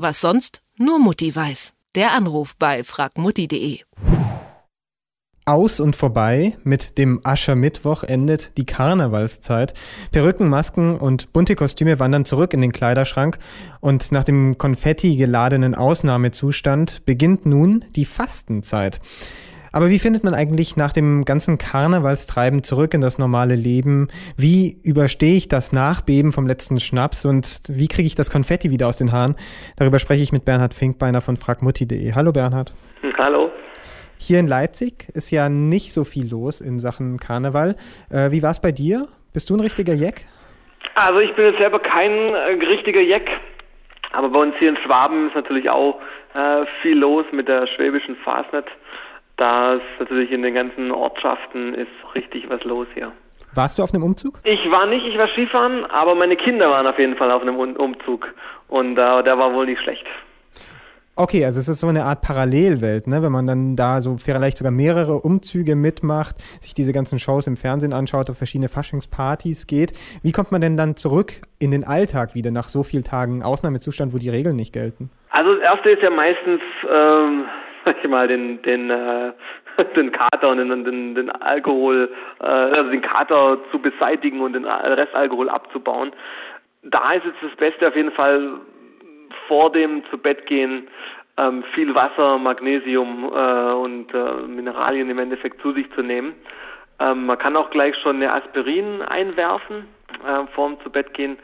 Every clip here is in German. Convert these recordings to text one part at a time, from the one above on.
was sonst nur Mutti weiß. Der Anruf bei fragmutti.de. Aus und vorbei. Mit dem Aschermittwoch endet die Karnevalszeit. Perücken, Masken und bunte Kostüme wandern zurück in den Kleiderschrank. Und nach dem Konfetti geladenen Ausnahmezustand beginnt nun die Fastenzeit. Aber wie findet man eigentlich nach dem ganzen Karnevalstreiben zurück in das normale Leben? Wie überstehe ich das Nachbeben vom letzten Schnaps und wie kriege ich das Konfetti wieder aus den Haaren? Darüber spreche ich mit Bernhard Finkbeiner von fragmutti.de. Hallo Bernhard. Hallo. Hier in Leipzig ist ja nicht so viel los in Sachen Karneval. Äh, wie war es bei dir? Bist du ein richtiger Jeck? Also ich bin jetzt selber kein äh, richtiger Jeck, aber bei uns hier in Schwaben ist natürlich auch äh, viel los mit der schwäbischen Fasnet da ist natürlich in den ganzen Ortschaften ist richtig was los hier. Warst du auf einem Umzug? Ich war nicht, ich war Skifahren, aber meine Kinder waren auf jeden Fall auf einem Umzug und äh, der war wohl nicht schlecht. Okay, also es ist so eine Art Parallelwelt, ne? wenn man dann da so vielleicht sogar mehrere Umzüge mitmacht, sich diese ganzen Shows im Fernsehen anschaut, auf verschiedene Faschingspartys geht. Wie kommt man denn dann zurück in den Alltag wieder nach so vielen Tagen Ausnahmezustand, wo die Regeln nicht gelten? Also das erste ist ja meistens ähm, sag ich mal, den, den, äh, den Kater und den, den, den Alkohol, äh, also den Kater zu beseitigen und den Restalkohol abzubauen. Da ist jetzt das Beste auf jeden Fall vor dem zu Bett gehen ähm, viel Wasser, Magnesium äh, und äh, Mineralien im Endeffekt zu sich zu nehmen. Ähm, man kann auch gleich schon eine Aspirin einwerfen äh, vorm zu Bett gehen.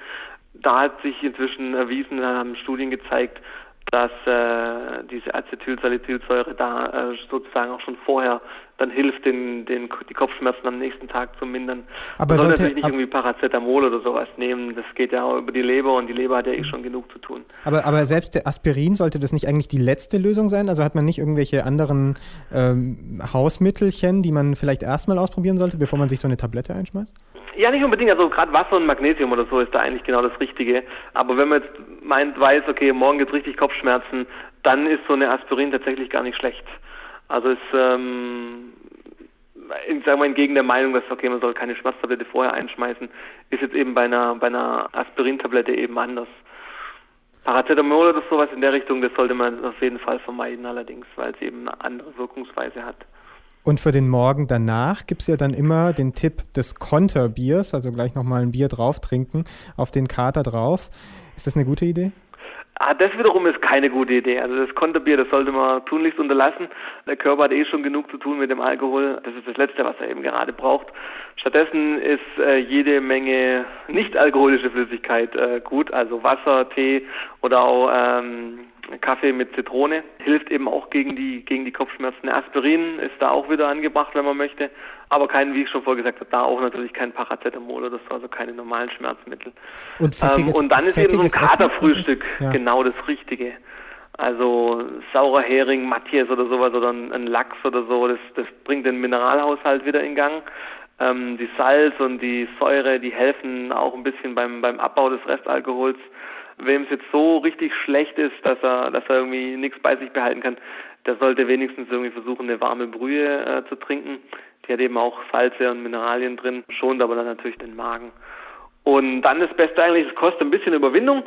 Da hat sich inzwischen erwiesen, haben Studien gezeigt, dass äh, diese Acetylsalicylsäure da äh, sozusagen auch schon vorher dann hilft, den, den, die Kopfschmerzen am nächsten Tag zu mindern. Aber Man soll sollte, natürlich nicht irgendwie Paracetamol oder sowas nehmen, das geht ja auch über die Leber und die Leber hat ja eh schon genug zu tun. Aber, aber selbst der Aspirin, sollte das nicht eigentlich die letzte Lösung sein? Also hat man nicht irgendwelche anderen ähm, Hausmittelchen, die man vielleicht erstmal ausprobieren sollte, bevor man sich so eine Tablette einschmeißt? Ja, nicht unbedingt. Also gerade Wasser und Magnesium oder so ist da eigentlich genau das Richtige. Aber wenn man jetzt meint, weiß, okay, morgen gibt es richtig Kopfschmerzen, dann ist so eine Aspirin tatsächlich gar nicht schlecht. Also ist, ähm, sagen wir entgegen der Meinung, dass okay, man soll keine Schmerztablette vorher einschmeißen, ist jetzt eben bei einer bei einer Aspirintablette eben anders. Paracetamol oder sowas in der Richtung, das sollte man auf jeden Fall vermeiden allerdings, weil es eben eine andere Wirkungsweise hat. Und für den Morgen danach gibt es ja dann immer den Tipp des Konterbiers, also gleich nochmal ein Bier drauf trinken, auf den Kater drauf. Ist das eine gute Idee? Ah, das wiederum ist keine gute Idee. Also das Konterbier, das sollte man tunlichst unterlassen. Der Körper hat eh schon genug zu tun mit dem Alkohol. Das ist das Letzte, was er eben gerade braucht. Stattdessen ist äh, jede Menge nicht alkoholische Flüssigkeit äh, gut, also Wasser, Tee oder auch ähm, Kaffee mit Zitrone hilft eben auch gegen die, gegen die Kopfschmerzen. Aspirin ist da auch wieder angebracht, wenn man möchte, aber kein, wie ich schon vorher gesagt habe, da auch natürlich kein Paracetamol oder so, also keine normalen Schmerzmittel. Und, fettiges, ähm, und dann ist eben so ein Katerfrühstück ja. genau das Richtige. Also saurer Hering, Matjes oder sowas oder ein, ein Lachs oder so, das, das bringt den Mineralhaushalt wieder in Gang. Ähm, die Salz und die Säure, die helfen auch ein bisschen beim, beim Abbau des Restalkohols wem es jetzt so richtig schlecht ist, dass er, dass er irgendwie nichts bei sich behalten kann, der sollte wenigstens irgendwie versuchen, eine warme Brühe äh, zu trinken. Die hat eben auch Salze und Mineralien drin, schont aber dann natürlich den Magen. Und dann das Beste eigentlich, es kostet ein bisschen Überwindung,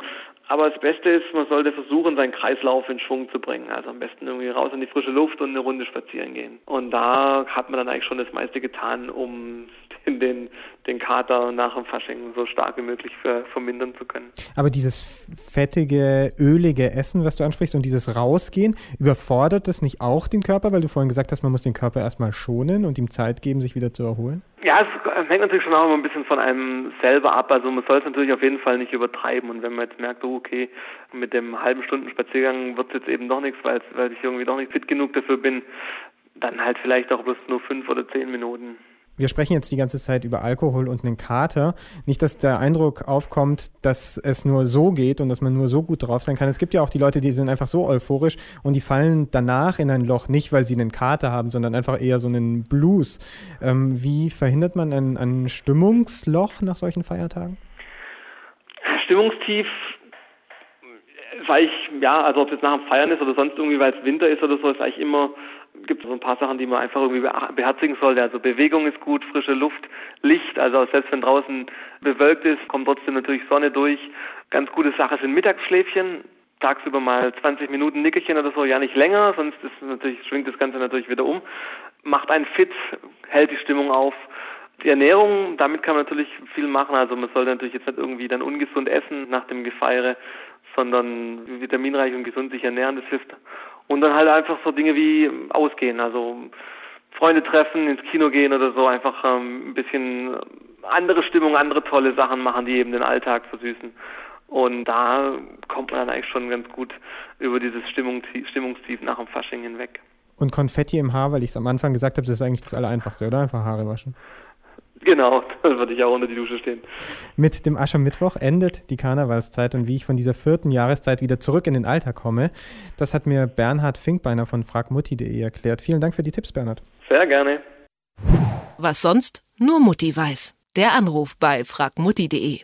aber das Beste ist, man sollte versuchen, seinen Kreislauf in Schwung zu bringen. Also am besten irgendwie raus in die frische Luft und eine Runde spazieren gehen. Und da hat man dann eigentlich schon das meiste getan, um den, den Kater nach dem Fasching so stark wie möglich für, vermindern zu können. Aber dieses fettige, ölige Essen, was du ansprichst, und dieses Rausgehen, überfordert das nicht auch den Körper, weil du vorhin gesagt hast, man muss den Körper erstmal schonen und ihm Zeit geben, sich wieder zu erholen? Ja, es hängt natürlich schon auch immer ein bisschen von einem selber ab. Also man soll es natürlich auf jeden Fall nicht übertreiben. Und wenn man jetzt merkt, oh, okay, mit dem halben Stunden Spaziergang wird es jetzt eben doch nichts, weil, weil ich irgendwie doch nicht fit genug dafür bin, dann halt vielleicht auch bloß nur fünf oder zehn Minuten wir sprechen jetzt die ganze Zeit über Alkohol und einen Kater. Nicht, dass der Eindruck aufkommt, dass es nur so geht und dass man nur so gut drauf sein kann. Es gibt ja auch die Leute, die sind einfach so euphorisch und die fallen danach in ein Loch, nicht weil sie einen Kater haben, sondern einfach eher so einen Blues. Ähm, wie verhindert man ein, ein Stimmungsloch nach solchen Feiertagen? Stimmungstief weil ich, ja, also ob es nach dem Feiern ist oder sonst irgendwie, weil es Winter ist oder so, ist eigentlich immer gibt so ein paar Sachen, die man einfach irgendwie beherzigen sollte. Also Bewegung ist gut, frische Luft, Licht, also selbst wenn draußen bewölkt ist, kommt trotzdem natürlich Sonne durch. Ganz gute Sache sind Mittagsschläfchen. tagsüber mal 20 Minuten Nickerchen oder so, ja nicht länger, sonst ist natürlich, schwingt das Ganze natürlich wieder um. Macht einen fit, hält die Stimmung auf. Die Ernährung, damit kann man natürlich viel machen. Also man sollte natürlich jetzt nicht irgendwie dann ungesund essen nach dem Gefeiere, sondern vitaminreich und gesund sich ernähren, das hilft. Und dann halt einfach so Dinge wie ausgehen, also Freunde treffen, ins Kino gehen oder so, einfach ähm, ein bisschen andere Stimmung, andere tolle Sachen machen, die eben den Alltag versüßen. Und da kommt man dann eigentlich schon ganz gut über dieses Stimmungstief, Stimmungstief nach dem Fasching hinweg. Und Konfetti im Haar, weil ich es am Anfang gesagt habe, das ist eigentlich das Allereinfachste, oder? Einfach Haare waschen. Genau, dann würde ich auch unter die Dusche stehen. Mit dem Aschermittwoch endet die Karnevalszeit und wie ich von dieser vierten Jahreszeit wieder zurück in den Alltag komme, das hat mir Bernhard Finkbeiner von fragmutti.de erklärt. Vielen Dank für die Tipps, Bernhard. Sehr gerne. Was sonst nur Mutti weiß. Der Anruf bei fragmutti.de